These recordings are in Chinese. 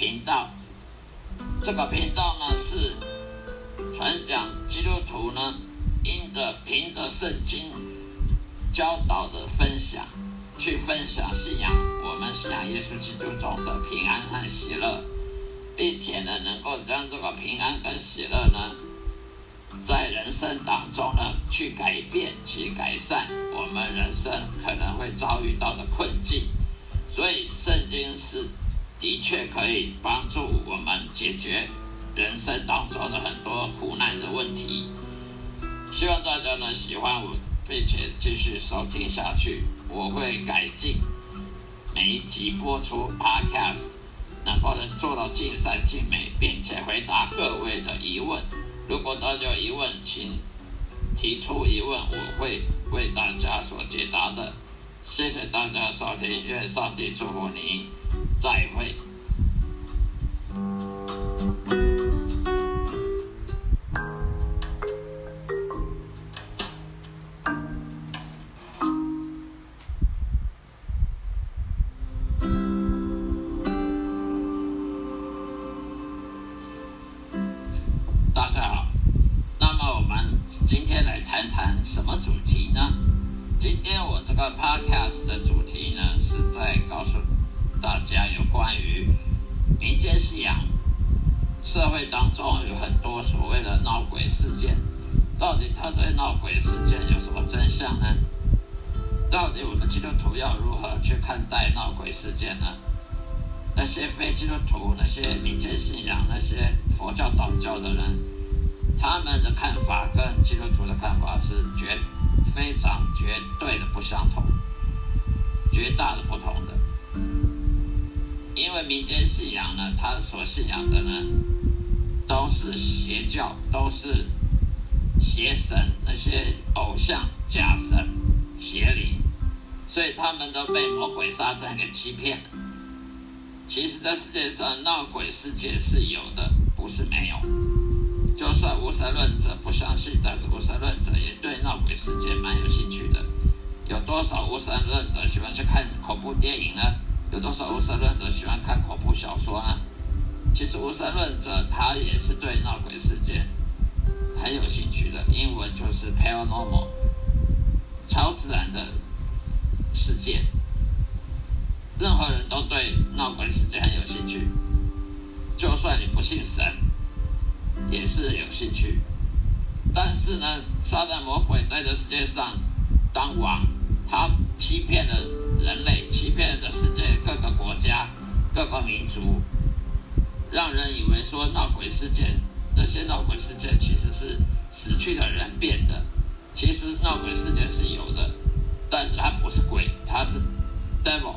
频道。这个频道呢是传讲基督徒呢，因着凭着圣经教导的分享，去分享信仰，我们信仰耶稣基督中的平安和喜乐，并且呢，能够将这个平安跟喜乐呢。在人生当中呢，去改变去改善我们人生可能会遭遇到的困境，所以圣经是的确可以帮助我们解决人生当中的很多苦难的问题。希望大家能喜欢我，并且继续收听下去。我会改进每一集播出 Podcast，能够能做到尽善尽美，并且回答各位的疑问。如果大家有疑问，请提出疑问，我会为大家所解答的。谢谢大家收听，愿上帝祝福你，再会。民间信仰社会当中有很多所谓的闹鬼事件，到底他对闹鬼事件有什么真相呢？到底我们基督徒要如何去看待闹鬼事件呢？那些非基督徒、那些民间信仰、那些佛教、道教的人。他们的看法跟基督徒的看法是绝非常绝对的不相同，绝大的不同的。因为民间信仰呢，他所信仰的呢，都是邪教，都是邪神，那些偶像、假神、邪灵，所以他们都被魔鬼撒旦给欺骗了。其实，这世界上闹鬼世界是有的，不是没有。就算无神论者不相信，但是无神论者也对闹鬼世界蛮有兴趣的。有多少无神论者喜欢去看恐怖电影呢？有多少无神论者喜欢看恐怖小说呢？其实无神论者他也是对闹鬼事件很有兴趣的。英文就是 paranormal，超自然的事件。任何人都对闹鬼事件很有兴趣，就算你不信神。也是有兴趣，但是呢，撒旦魔鬼在这世界上当王，他欺骗了人类，欺骗着世界各个国家、各个民族，让人以为说闹鬼事件，这些闹鬼事件其实是死去的人变的。其实闹鬼事件是有的，但是它不是鬼，它是 devil，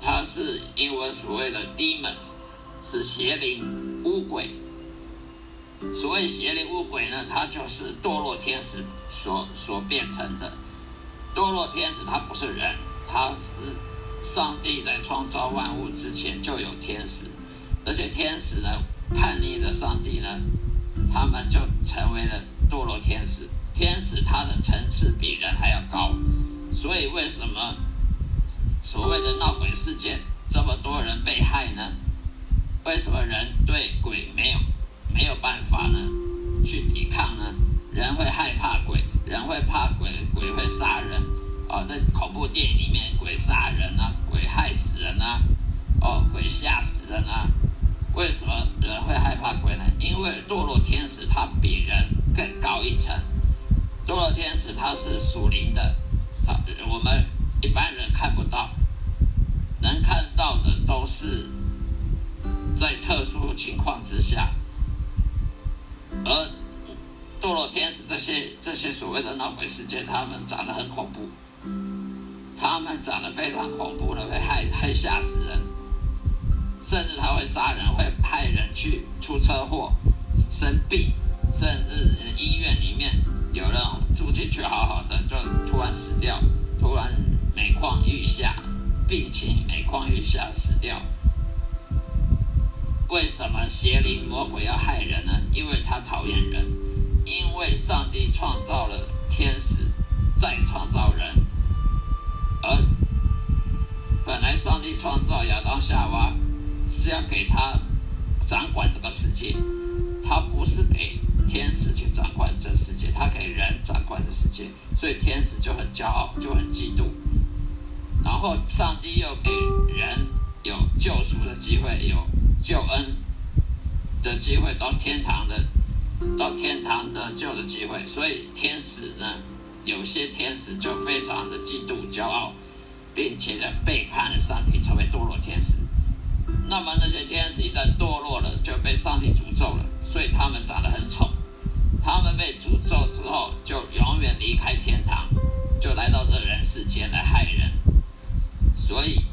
它是英文所谓的 demons，是邪灵、巫鬼。所谓邪灵恶鬼呢，它就是堕落天使所所变成的。堕落天使它不是人，他是上帝在创造万物之前就有天使，而且天使呢叛逆的上帝呢，他们就成为了堕落天使。天使他的层次比人还要高，所以为什么所谓的闹鬼事件这么多人被害呢？为什么人对鬼没有？没有办法呢，去抵抗呢。人会害怕鬼，人会怕鬼，鬼会杀人。啊，在恐怖电影里面，鬼杀人啊，鬼害死人啊，长得非常恐怖的，会害害吓死人，甚至他会杀人，会害人去出车祸、生病，甚至医院里面有人住进去好好的，就突然死掉，突然每况愈下，病情每况愈下死掉。为什么邪灵魔鬼要害人呢？因为他讨厌人。帝创造亚当夏娃是要给他掌管这个世界，他不是给天使去掌管这世界，他给人掌管这世界，所以天使就很骄傲，就很嫉妒。然后上帝又给人有救赎的机会，有救恩的机会，到天堂的到天堂得救的机会，所以天使呢，有些天使就非常的嫉妒、骄傲。并且呢，背叛了上帝，成为堕落天使。那么那些天使一旦堕落了，就被上帝诅咒了，所以他们长得很丑。他们被诅咒之后，就永远离开天堂，就来到这人世间来害人。所以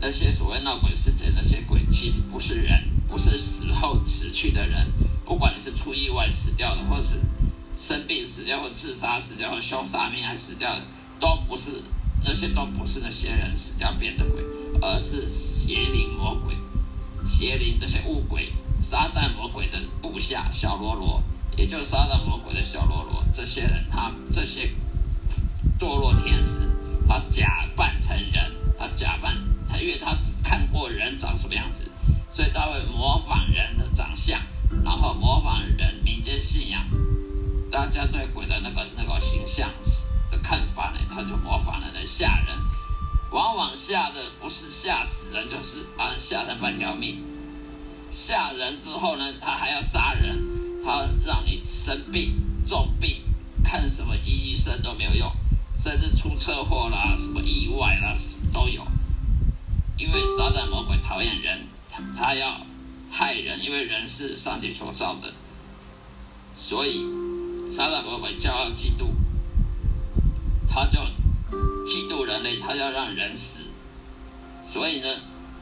那些所谓闹鬼世界那些鬼，其实不是人，不是死后死去的人。不管你是出意外死掉的，或是生病死掉，或自杀死掉，或凶杀命案死掉的，都不是。那些都不是那些人死掉变的鬼，而是邪灵魔鬼，邪灵这些物鬼，撒旦魔鬼的部下小喽啰，也就是撒旦魔鬼的小喽啰。这些人，他这些堕落天使，他假扮成人，他假扮他，因为他只看过人长什么样子，所以他会模仿人的长相，然后模仿人民间信仰，大家对鬼的那个那个形象。看法呢，他就模仿了来吓人，往往吓的不是吓死人，就是把人吓了半条命。吓人之后呢，他还要杀人，他让你生病重病，看什么医生都没有用，甚至出车祸啦、什么意外啦都有。因为撒旦魔鬼讨厌人，他他要害人，因为人是上帝所造的，所以撒旦魔鬼骄傲嫉妒。他就嫉妒人类，他要让人死，所以呢，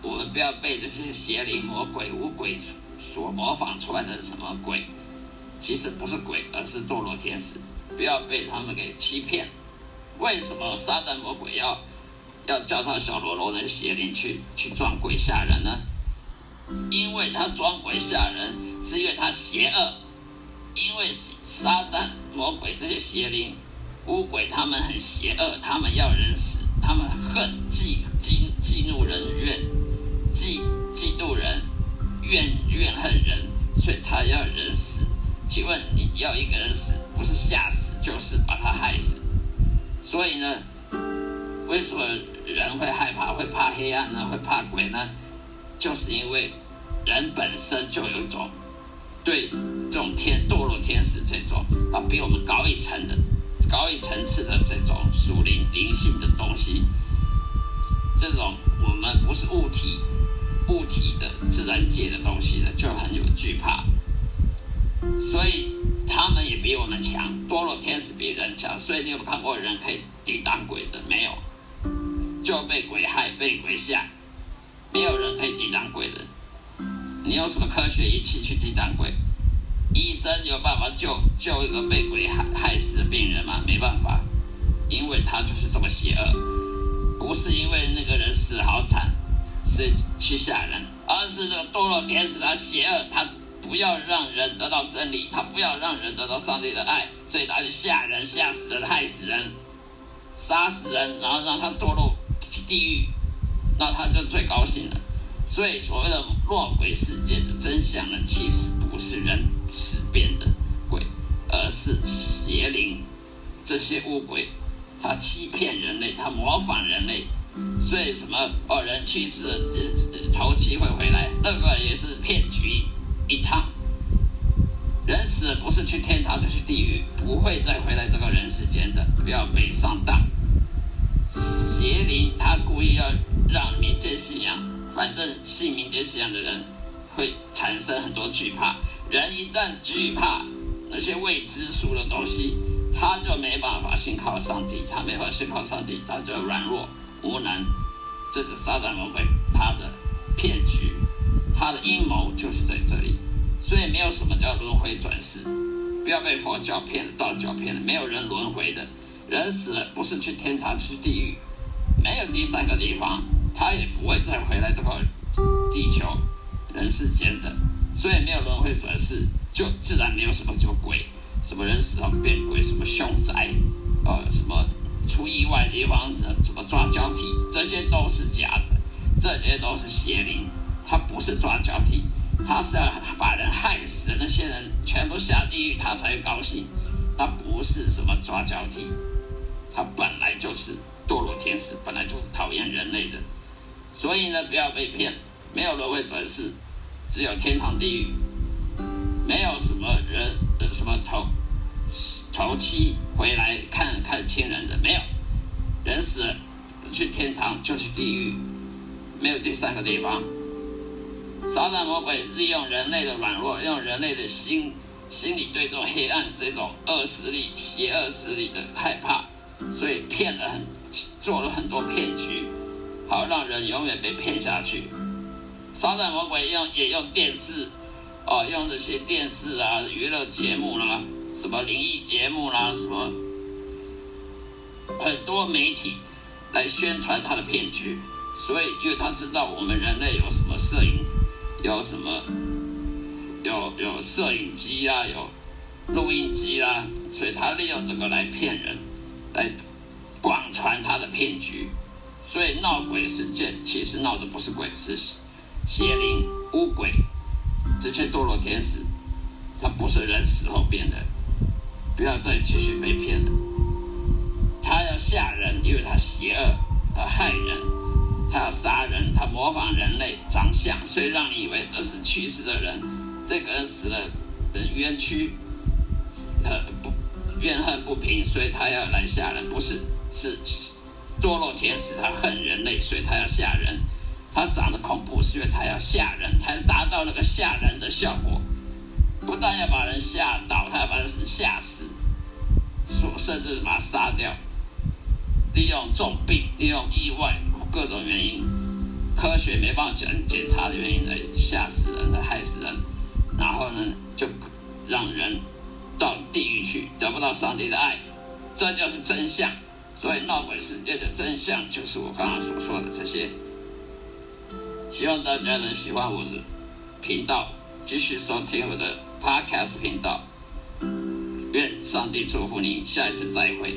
我们不要被这些邪灵、魔鬼、五鬼所模仿出来的什么鬼，其实不是鬼，而是堕落天使，不要被他们给欺骗。为什么撒旦魔鬼要要叫他小喽啰的邪灵去去撞鬼吓人呢？因为他装鬼吓人，是因为他邪恶，因为撒旦魔鬼这些邪灵。乌鬼他们很邪恶，他们要人死，他们恨嫉、嫉、嫉怒人怨，嫉嫉妒人怨怨恨人，所以他要人死。请问你要一个人死，不是吓死，就是把他害死。所以呢，为什么人会害怕、会怕黑暗呢？会怕鬼呢？就是因为人本身就有一种对这种天堕落天使这种，啊比我们高一层的。高一层次的这种属灵灵性的东西，这种我们不是物体物体的自然界的东西的，就很有惧怕。所以他们也比我们强，堕落天使比人强。所以你有看过人可以抵挡鬼的没有？就被鬼害，被鬼吓，没有人可以抵挡鬼的。你用什么科学仪器去抵挡鬼？医生有办法救救一个被鬼害害死的病人吗？没办法，因为他就是这么邪恶，不是因为那个人死好惨，所以去吓人，而是这个堕落天使他邪恶，他不要让人得到真理，他不要让人得到上帝的爱，所以他就吓人、吓死人、害死人、杀死人，然后让他堕落地狱，那他就最高兴了。所以所谓的落鬼事件的真相呢，其实不是人。死变的鬼，而是邪灵，这些恶鬼，他欺骗人类，他模仿人类，所以什么哦，人去世，头七会回来，那个也是骗局一趟。人死不是去天堂就是地狱，不会再回来这个人世间的，不要被上当。邪灵他故意要让民间信仰，反正信民间信仰的人会产生很多惧怕。人一旦惧怕那些未知数的东西，他就没办法信靠上帝，他没法信靠上帝，他就软弱无能。这个撒旦魔鬼他的骗局，他的阴谋就是在这里。所以没有什么叫轮回转世，不要被佛教骗了，道教骗了，没有人轮回的。人死了不是去天堂，去地狱，没有第三个地方，他也不会再回来这个地球人世间的。所以没有轮回转世，就自然没有什么什么鬼，什么人死后变鬼，什么凶宅，呃，什么出意外的亡者，什么抓交替，这些都是假的。这些都是邪灵，他不是抓交替，他是要把人害死，那些人全部下地狱，他才高兴。他不是什么抓交替，他本来就是堕落天使，本来就是讨厌人类的。所以呢，不要被骗，没有轮回转世，只有天堂地狱，没有什么人的什么头头七回来看看亲人的，没有人死了去天堂就去地狱，没有第三个地方。撒旦魔鬼利用人类的软弱，用人类的心心里对这种黑暗、这种恶势力、邪恶势力的害怕，所以骗了很做了很多骗局。好让人永远被骗下去。撒旦魔鬼用也用电视，哦，用这些电视啊、娱乐节目啦、什么灵异节目啦、什么很多媒体来宣传他的骗局。所以，因为他知道我们人类有什么摄影，有什么有有摄影机啊，有录音机啦，所以他利用这个来骗人，来广传他的骗局。所以闹鬼事件其实闹的不是鬼，是邪灵、巫鬼，这些堕落天使，他不是人死后变的，不要再继续被骗了。他要吓人，因为他邪恶，他害人，他要杀人，他模仿人类长相，所以让你以为这是去世的人，这个人死了，人冤屈，呃不怨恨不平，所以他要来吓人，不是是。堕落天使，他恨人类，所以他要吓人。他长得恐怖，是因为他要吓人，才达到那个吓人的效果。不但要把人吓倒，还要把人吓死，说甚至把他杀掉。利用重病、利用意外各种原因，科学没办法检检查的原因来吓死人、来害死人，然后呢，就让人到地狱去，得不到上帝的爱。这就是真相。所以闹鬼世界的真相就是我刚刚所说的这些。希望大家能喜欢我的频道，继续收听我的 Podcast 频道。愿上帝祝福你，下一次再会。